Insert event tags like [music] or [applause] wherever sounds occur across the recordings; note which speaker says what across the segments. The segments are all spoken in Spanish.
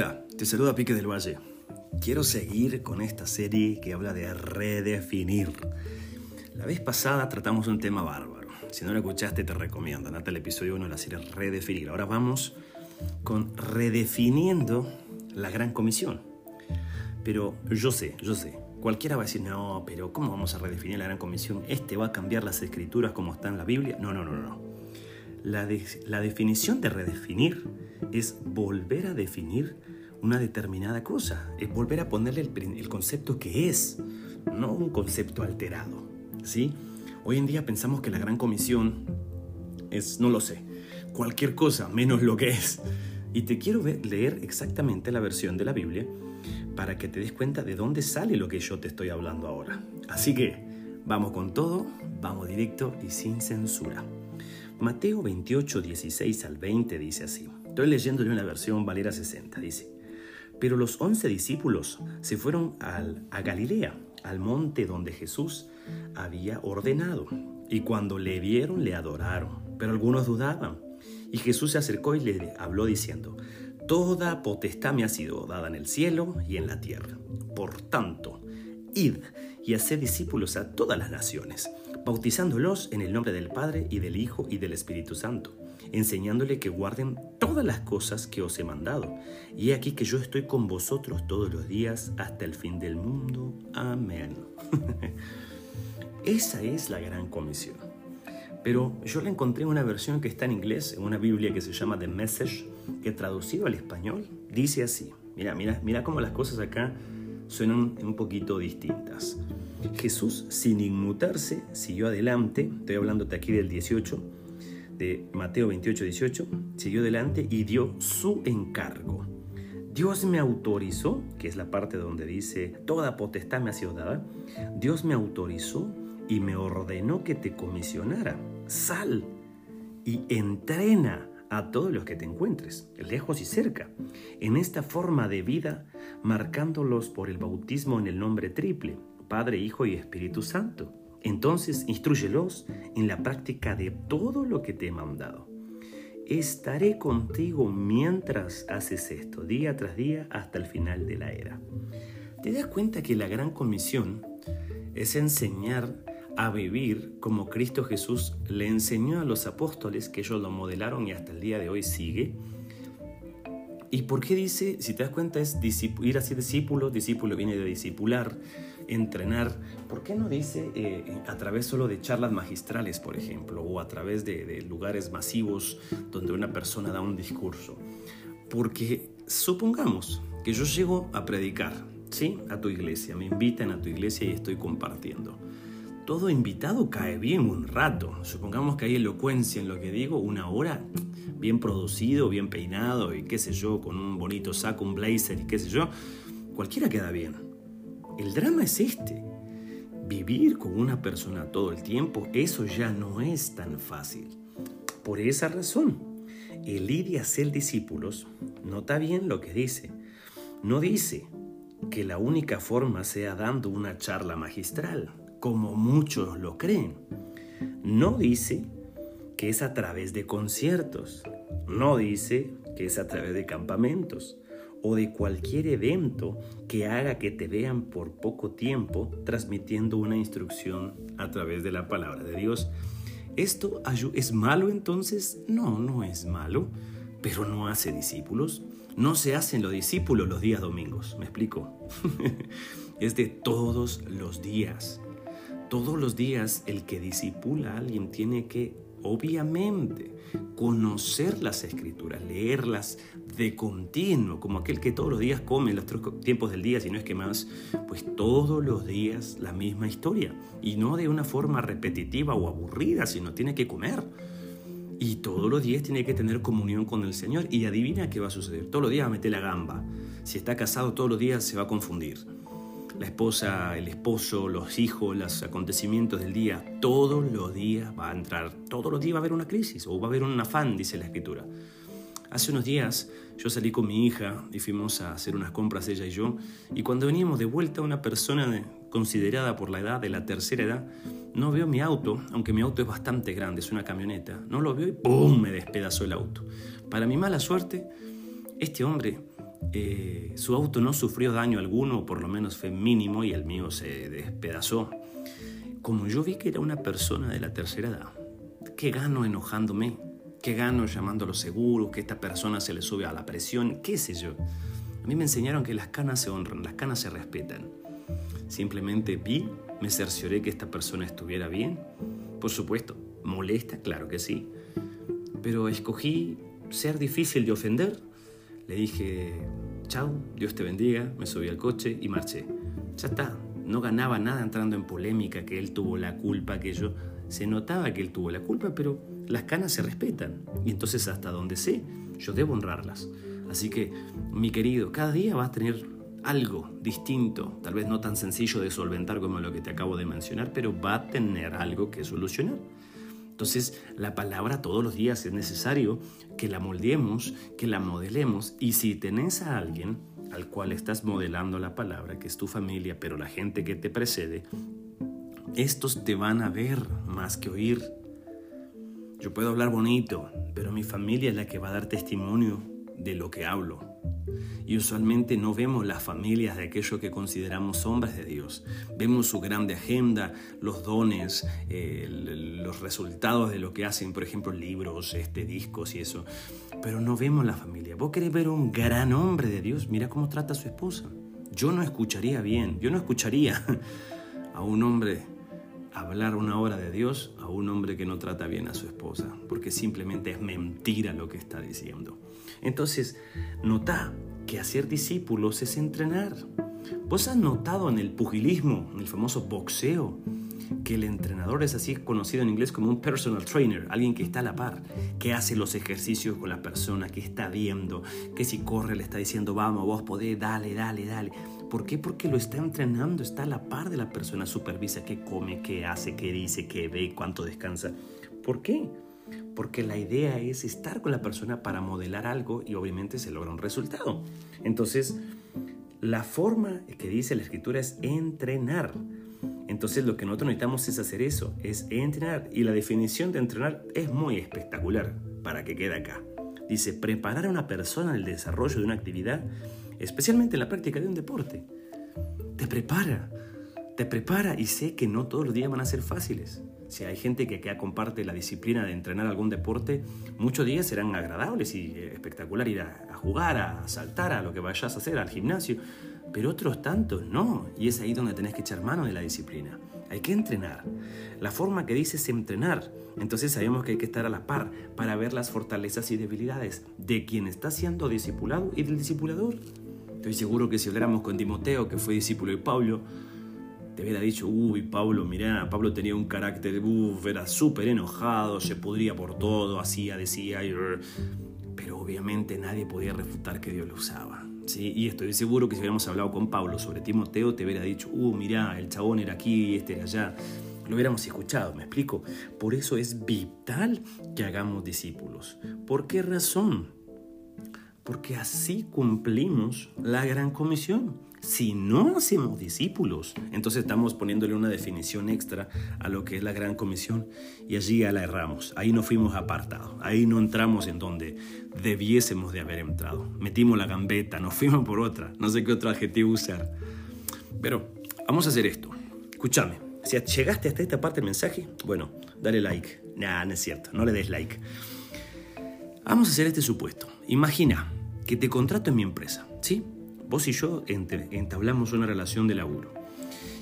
Speaker 1: Hola, te saluda Pique del Valle. Quiero seguir con esta serie que habla de redefinir. La vez pasada tratamos un tema bárbaro. Si no lo escuchaste, te recomiendo. Andate al episodio 1 de la serie Redefinir. Ahora vamos con redefiniendo la gran comisión. Pero yo sé, yo sé. Cualquiera va a decir, no, pero ¿cómo vamos a redefinir la gran comisión? ¿Este va a cambiar las escrituras como está en la Biblia? No, no, no, no. La, la definición de redefinir es volver a definir una determinada cosa, es volver a ponerle el, concepto que es, no un concepto alterado. ¿sí? Hoy en día pensamos que la gran comisión es, no lo sé, cualquier cosa menos lo que es. Y te quiero leer exactamente la versión de la Biblia para que te des cuenta de dónde sale lo que yo te estoy hablando ahora. Así que vamos con todo, vamos directo y sin censura. Mateo 28, 16 al 20 dice así. Estoy leyéndole una versión Valera 60. Dice, pero los once discípulos se fueron al, a Galilea, al monte donde Jesús había ordenado. Y cuando le vieron, le adoraron. Pero algunos dudaban. Y Jesús se acercó y le habló diciendo, Toda potestad me ha sido dada en el cielo y en la tierra. Por tanto, id y haced discípulos a todas las naciones, bautizándolos en el nombre del Padre y del Hijo y del Espíritu Santo enseñándole que guarden todas las cosas que os he mandado. Y aquí que yo estoy con vosotros todos los días hasta el fin del mundo. Amén. [laughs] Esa es la gran comisión. Pero yo la encontré en una versión que está en inglés, en una Biblia que se llama The Message, que traducido al español dice así. Mira, mira, mira cómo las cosas acá suenan un poquito distintas. Jesús, sin inmutarse, siguió adelante, estoy hablándote aquí del 18, de Mateo 28, 18, siguió adelante y dio su encargo. Dios me autorizó, que es la parte donde dice, toda potestad me ha sido dada, Dios me autorizó y me ordenó que te comisionara. Sal y entrena a todos los que te encuentres, lejos y cerca, en esta forma de vida, marcándolos por el bautismo en el nombre triple, Padre, Hijo y Espíritu Santo entonces, instruyelos en la práctica de todo lo que te he mandado. Estaré contigo mientras haces esto, día tras día, hasta el final de la era. ¿Te das cuenta que la gran comisión es enseñar a vivir como Cristo Jesús le enseñó a los apóstoles, que ellos lo modelaron y hasta el día de hoy sigue? ¿Y por qué dice, si te das cuenta, es ir así discípulo, discípulo viene de discipular, entrenar? ¿Por qué no dice eh, a través solo de charlas magistrales, por ejemplo, o a través de, de lugares masivos donde una persona da un discurso? Porque supongamos que yo llego a predicar, ¿sí? A tu iglesia, me invitan a tu iglesia y estoy compartiendo. Todo invitado cae bien un rato. Supongamos que hay elocuencia en lo que digo, una hora bien producido, bien peinado y qué sé yo, con un bonito saco, un blazer y qué sé yo, cualquiera queda bien. El drama es este. Vivir con una persona todo el tiempo, eso ya no es tan fácil. Por esa razón, el ir discípulos nota bien lo que dice. No dice que la única forma sea dando una charla magistral, como muchos lo creen. No dice que es a través de conciertos, no dice que es a través de campamentos o de cualquier evento que haga que te vean por poco tiempo transmitiendo una instrucción a través de la palabra de Dios. ¿Esto es malo entonces? No, no es malo, pero no hace discípulos. No se hacen los discípulos los días domingos, ¿me explico? [laughs] es de todos los días. Todos los días el que disipula a alguien tiene que Obviamente, conocer las escrituras, leerlas de continuo, como aquel que todos los días come los tres tiempos del día, si no es que más, pues todos los días la misma historia. Y no de una forma repetitiva o aburrida, sino tiene que comer. Y todos los días tiene que tener comunión con el Señor. Y adivina qué va a suceder. Todos los días va a meter la gamba. Si está casado, todos los días se va a confundir la esposa, el esposo, los hijos, los acontecimientos del día, todos los días va a entrar, todos los días va a haber una crisis o va a haber un afán, dice la escritura. Hace unos días yo salí con mi hija y fuimos a hacer unas compras ella y yo, y cuando veníamos de vuelta una persona considerada por la edad de la tercera edad, no veo mi auto, aunque mi auto es bastante grande, es una camioneta, no lo veo y ¡pum! me despedazó el auto. Para mi mala suerte, este hombre eh, su auto no sufrió daño alguno, por lo menos fue mínimo, y el mío se despedazó. Como yo vi que era una persona de la tercera edad, ¿qué gano enojándome? ¿Qué gano llamando a los seguros? ¿Que esta persona se le sube a la presión? ¿Qué sé yo? A mí me enseñaron que las canas se honran, las canas se respetan. Simplemente vi, me cercioré que esta persona estuviera bien. Por supuesto, molesta, claro que sí. Pero escogí ser difícil de ofender. Le dije, chao, Dios te bendiga, me subí al coche y marché. Ya está, no ganaba nada entrando en polémica, que él tuvo la culpa, que yo... Se notaba que él tuvo la culpa, pero las canas se respetan. Y entonces hasta donde sé, yo debo honrarlas. Así que, mi querido, cada día vas a tener algo distinto, tal vez no tan sencillo de solventar como lo que te acabo de mencionar, pero va a tener algo que solucionar. Entonces, la palabra todos los días es necesario que la moldeemos, que la modelemos, y si tenés a alguien al cual estás modelando la palabra, que es tu familia, pero la gente que te precede, estos te van a ver más que oír. Yo puedo hablar bonito, pero mi familia es la que va a dar testimonio de lo que hablo. Y usualmente no vemos las familias de aquellos que consideramos hombres de Dios. Vemos su grande agenda, los dones, los resultados de lo que hacen, por ejemplo, libros, este, discos y eso. Pero no vemos la familia. Vos querés ver un gran hombre de Dios, mira cómo trata a su esposa. Yo no escucharía bien, yo no escucharía [laughs] a un hombre hablar una hora de Dios a un hombre que no trata bien a su esposa, porque simplemente es mentira lo que está diciendo. Entonces, nota que hacer discípulos es entrenar. ¿Vos has notado en el pugilismo, en el famoso boxeo, que el entrenador es así conocido en inglés como un personal trainer, alguien que está a la par, que hace los ejercicios con la persona, que está viendo, que si corre le está diciendo, vamos, vos podés, dale, dale, dale. ¿Por qué? Porque lo está entrenando, está a la par de la persona, supervisa qué come, qué hace, qué dice, qué ve, cuánto descansa. ¿Por qué? Porque la idea es estar con la persona para modelar algo y obviamente se logra un resultado. Entonces, la forma que dice la escritura es entrenar. Entonces lo que nosotros necesitamos es hacer eso, es entrenar. Y la definición de entrenar es muy espectacular para que quede acá. Dice, preparar a una persona en el desarrollo de una actividad, especialmente en la práctica de un deporte. Te prepara, te prepara y sé que no todos los días van a ser fáciles. Si hay gente que acá comparte la disciplina de entrenar algún deporte, muchos días serán agradables y espectacular ir a, jugar, a saltar, a lo que vayas a hacer, al gimnasio, pero otros tantos no, y es ahí donde tenés que echar mano de la disciplina. Hay que entrenar. La forma que dice es entrenar. Entonces sabemos que hay que estar a la par para ver las fortalezas y debilidades de quien está siendo discipulado y del discipulador. Estoy seguro que si habláramos con Timoteo, que fue discípulo de Pablo, te hubiera dicho, uy, Pablo, mirá, Pablo tenía un carácter, uff, era súper enojado, se pudría por todo, hacía, decía, pero obviamente nadie podía refutar que Dios lo usaba. ¿sí? Y estoy seguro que si hubiéramos hablado con Pablo sobre Timoteo, te hubiera dicho, uh, mirá, el chabón era aquí, este era allá. Lo hubiéramos escuchado, ¿me explico? Por eso es vital que hagamos discípulos. ¿Por qué razón? Porque así cumplimos la gran comisión. Si no hacemos discípulos, entonces estamos poniéndole una definición extra a lo que es la gran comisión y allí ya la erramos. Ahí no fuimos apartados, ahí no entramos en donde debiésemos de haber entrado. Metimos la gambeta, nos fuimos por otra, no sé qué otro adjetivo usar. Pero vamos a hacer esto. Escúchame, si llegaste hasta esta parte del mensaje, bueno, dale like. Nah, no es cierto, no le des like. Vamos a hacer este supuesto. Imagina que te contrato en mi empresa, ¿sí? vos y yo entablamos una relación de laburo.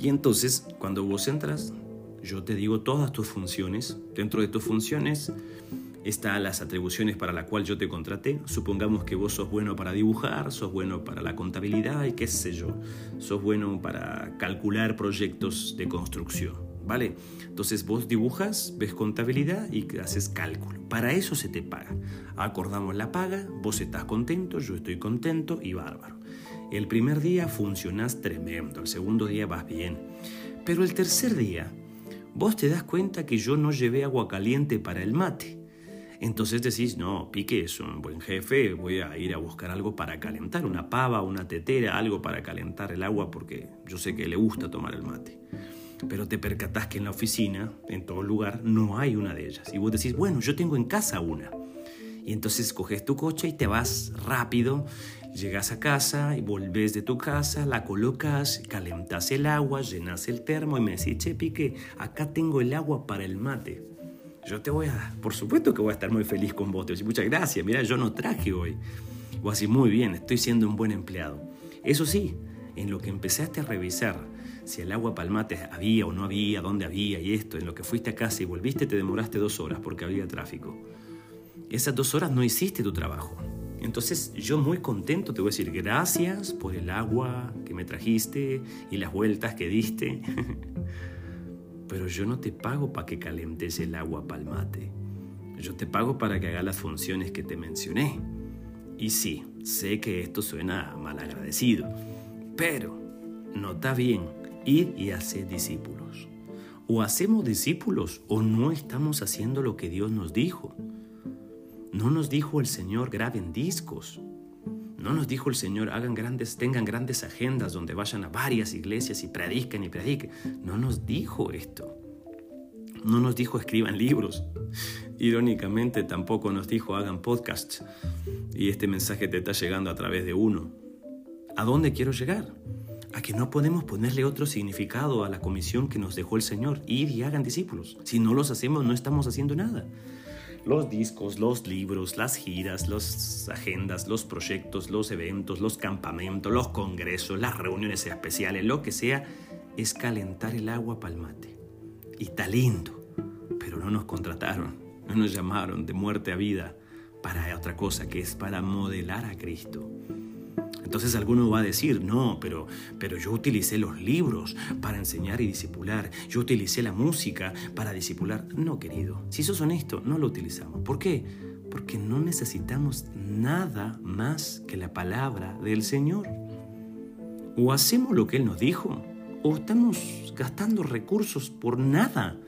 Speaker 1: Y entonces, cuando vos entras, yo te digo todas tus funciones. Dentro de tus funciones están las atribuciones para las cuales yo te contraté. Supongamos que vos sos bueno para dibujar, sos bueno para la contabilidad y qué sé yo. Sos bueno para calcular proyectos de construcción. ¿Vale? Entonces vos dibujas, ves contabilidad y haces cálculo. Para eso se te paga. Acordamos la paga, vos estás contento, yo estoy contento y bárbaro. El primer día funcionas tremendo, el segundo día vas bien. Pero el tercer día, vos te das cuenta que yo no llevé agua caliente para el mate. Entonces decís, no, Pique es un buen jefe, voy a ir a buscar algo para calentar, una pava, una tetera, algo para calentar el agua porque yo sé que le gusta tomar el mate. Pero te percatás que en la oficina, en todo lugar, no hay una de ellas. Y vos decís, bueno, yo tengo en casa una. Y entonces coges tu coche y te vas rápido, llegas a casa y volves de tu casa, la colocas, calentas el agua, llenas el termo y me decís, che, Pique, acá tengo el agua para el mate. Yo te voy a, por supuesto que voy a estar muy feliz con vos. Te voy muchas gracias, mira, yo no traje hoy. Voy a decir, muy bien, estoy siendo un buen empleado. Eso sí, en lo que empezaste a revisar si el agua palmate había o no había, dónde había y esto, en lo que fuiste a casa y volviste te demoraste dos horas porque había tráfico. Esas dos horas no hiciste tu trabajo. Entonces yo muy contento te voy a decir gracias por el agua que me trajiste y las vueltas que diste. [laughs] Pero yo no te pago para que calentes el agua palmate. Yo te pago para que hagas las funciones que te mencioné. Y sí, sé que esto suena mal agradecido, pero nota bien, ir y hacer discípulos. O hacemos discípulos o no estamos haciendo lo que Dios nos dijo. No nos dijo el Señor graben discos. No nos dijo el Señor hagan grandes, tengan grandes agendas donde vayan a varias iglesias y prediquen y prediquen. No nos dijo esto. No nos dijo escriban libros. Irónicamente tampoco nos dijo hagan podcasts. Y este mensaje te está llegando a través de uno. ¿A dónde quiero llegar? A que no podemos ponerle otro significado a la comisión que nos dejó el Señor, ir y hagan discípulos. Si no los hacemos, no estamos haciendo nada. Los discos, los libros, las giras, las agendas, los proyectos, los eventos, los campamentos, los congresos, las reuniones especiales, lo que sea, es calentar el agua palmate. Y está lindo, pero no nos contrataron, no nos llamaron de muerte a vida para otra cosa, que es para modelar a Cristo. Entonces alguno va a decir, no, pero, pero yo utilicé los libros para enseñar y disipular. Yo utilicé la música para disipular. No, querido, si sos honesto, no lo utilizamos. ¿Por qué? Porque no necesitamos nada más que la palabra del Señor. O hacemos lo que Él nos dijo, o estamos gastando recursos por nada.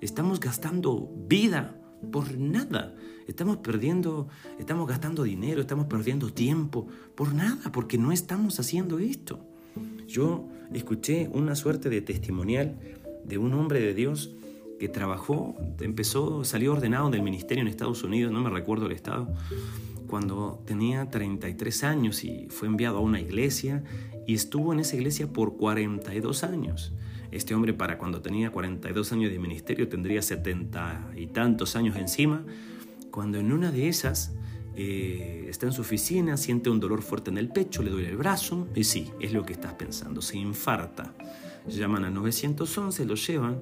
Speaker 1: Estamos gastando vida por nada. Estamos perdiendo, estamos gastando dinero, estamos perdiendo tiempo por nada, porque no estamos haciendo esto. Yo escuché una suerte de testimonial de un hombre de Dios que trabajó, empezó, salió ordenado del ministerio en Estados Unidos, no me recuerdo el estado, cuando tenía 33 años y fue enviado a una iglesia y estuvo en esa iglesia por 42 años. Este hombre para cuando tenía 42 años de ministerio tendría 70 y tantos años encima, cuando en una de esas eh, está en su oficina, siente un dolor fuerte en el pecho, le duele el brazo, y sí, es lo que estás pensando, se infarta. Llaman a 911, lo llevan,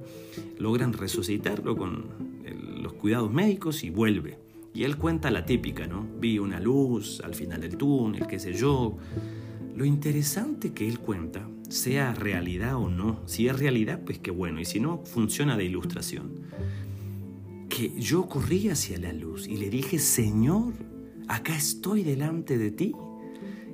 Speaker 1: logran resucitarlo con los cuidados médicos y vuelve. Y él cuenta la típica, ¿no? Vi una luz al final del túnel, qué sé yo. Lo interesante que él cuenta sea realidad o no. Si es realidad, pues qué bueno. Y si no, funciona de ilustración. Que yo corrí hacia la luz y le dije, Señor, acá estoy delante de ti.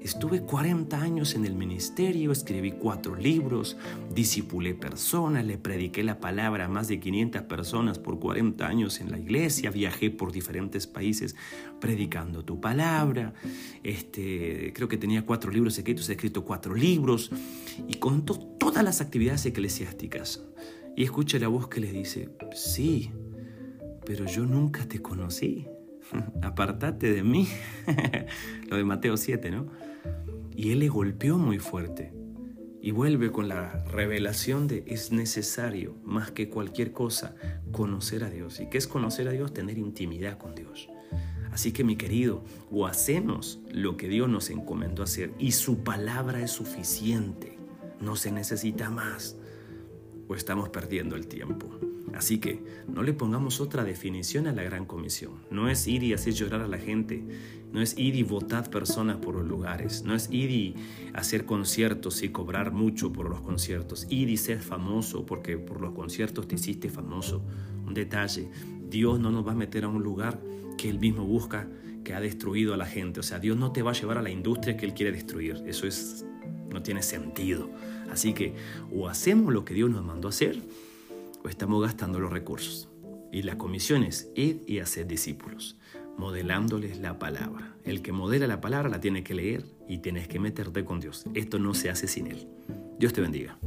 Speaker 1: Estuve 40 años en el ministerio, escribí cuatro libros, disipulé personas, le prediqué la palabra a más de 500 personas por 40 años en la iglesia, viajé por diferentes países predicando tu palabra. Este, creo que tenía cuatro libros escritos, he escrito cuatro libros y contó todas las actividades eclesiásticas. Y escucha la voz que le dice, sí, pero yo nunca te conocí. [laughs] Apartate de mí. [laughs] Lo de Mateo 7, ¿no? Y él le golpeó muy fuerte. Y vuelve con la revelación de es necesario, más que cualquier cosa, conocer a Dios. ¿Y qué es conocer a Dios? Tener intimidad con Dios. Así que mi querido, o hacemos lo que Dios nos encomendó hacer y su palabra es suficiente, no se necesita más, o estamos perdiendo el tiempo. Así que no le pongamos otra definición a la gran comisión. No es ir y hacer llorar a la gente, no es ir y votar personas por los lugares, no es ir y hacer conciertos y cobrar mucho por los conciertos, ir y ser famoso porque por los conciertos te hiciste famoso. Un detalle, Dios no nos va a meter a un lugar que Él mismo busca, que ha destruido a la gente. O sea, Dios no te va a llevar a la industria que Él quiere destruir. Eso es, no tiene sentido. Así que o hacemos lo que Dios nos mandó hacer, estamos gastando los recursos. Y la comisión es ir y hacer discípulos, modelándoles la palabra. El que modela la palabra la tiene que leer y tienes que meterte con Dios. Esto no se hace sin Él. Dios te bendiga.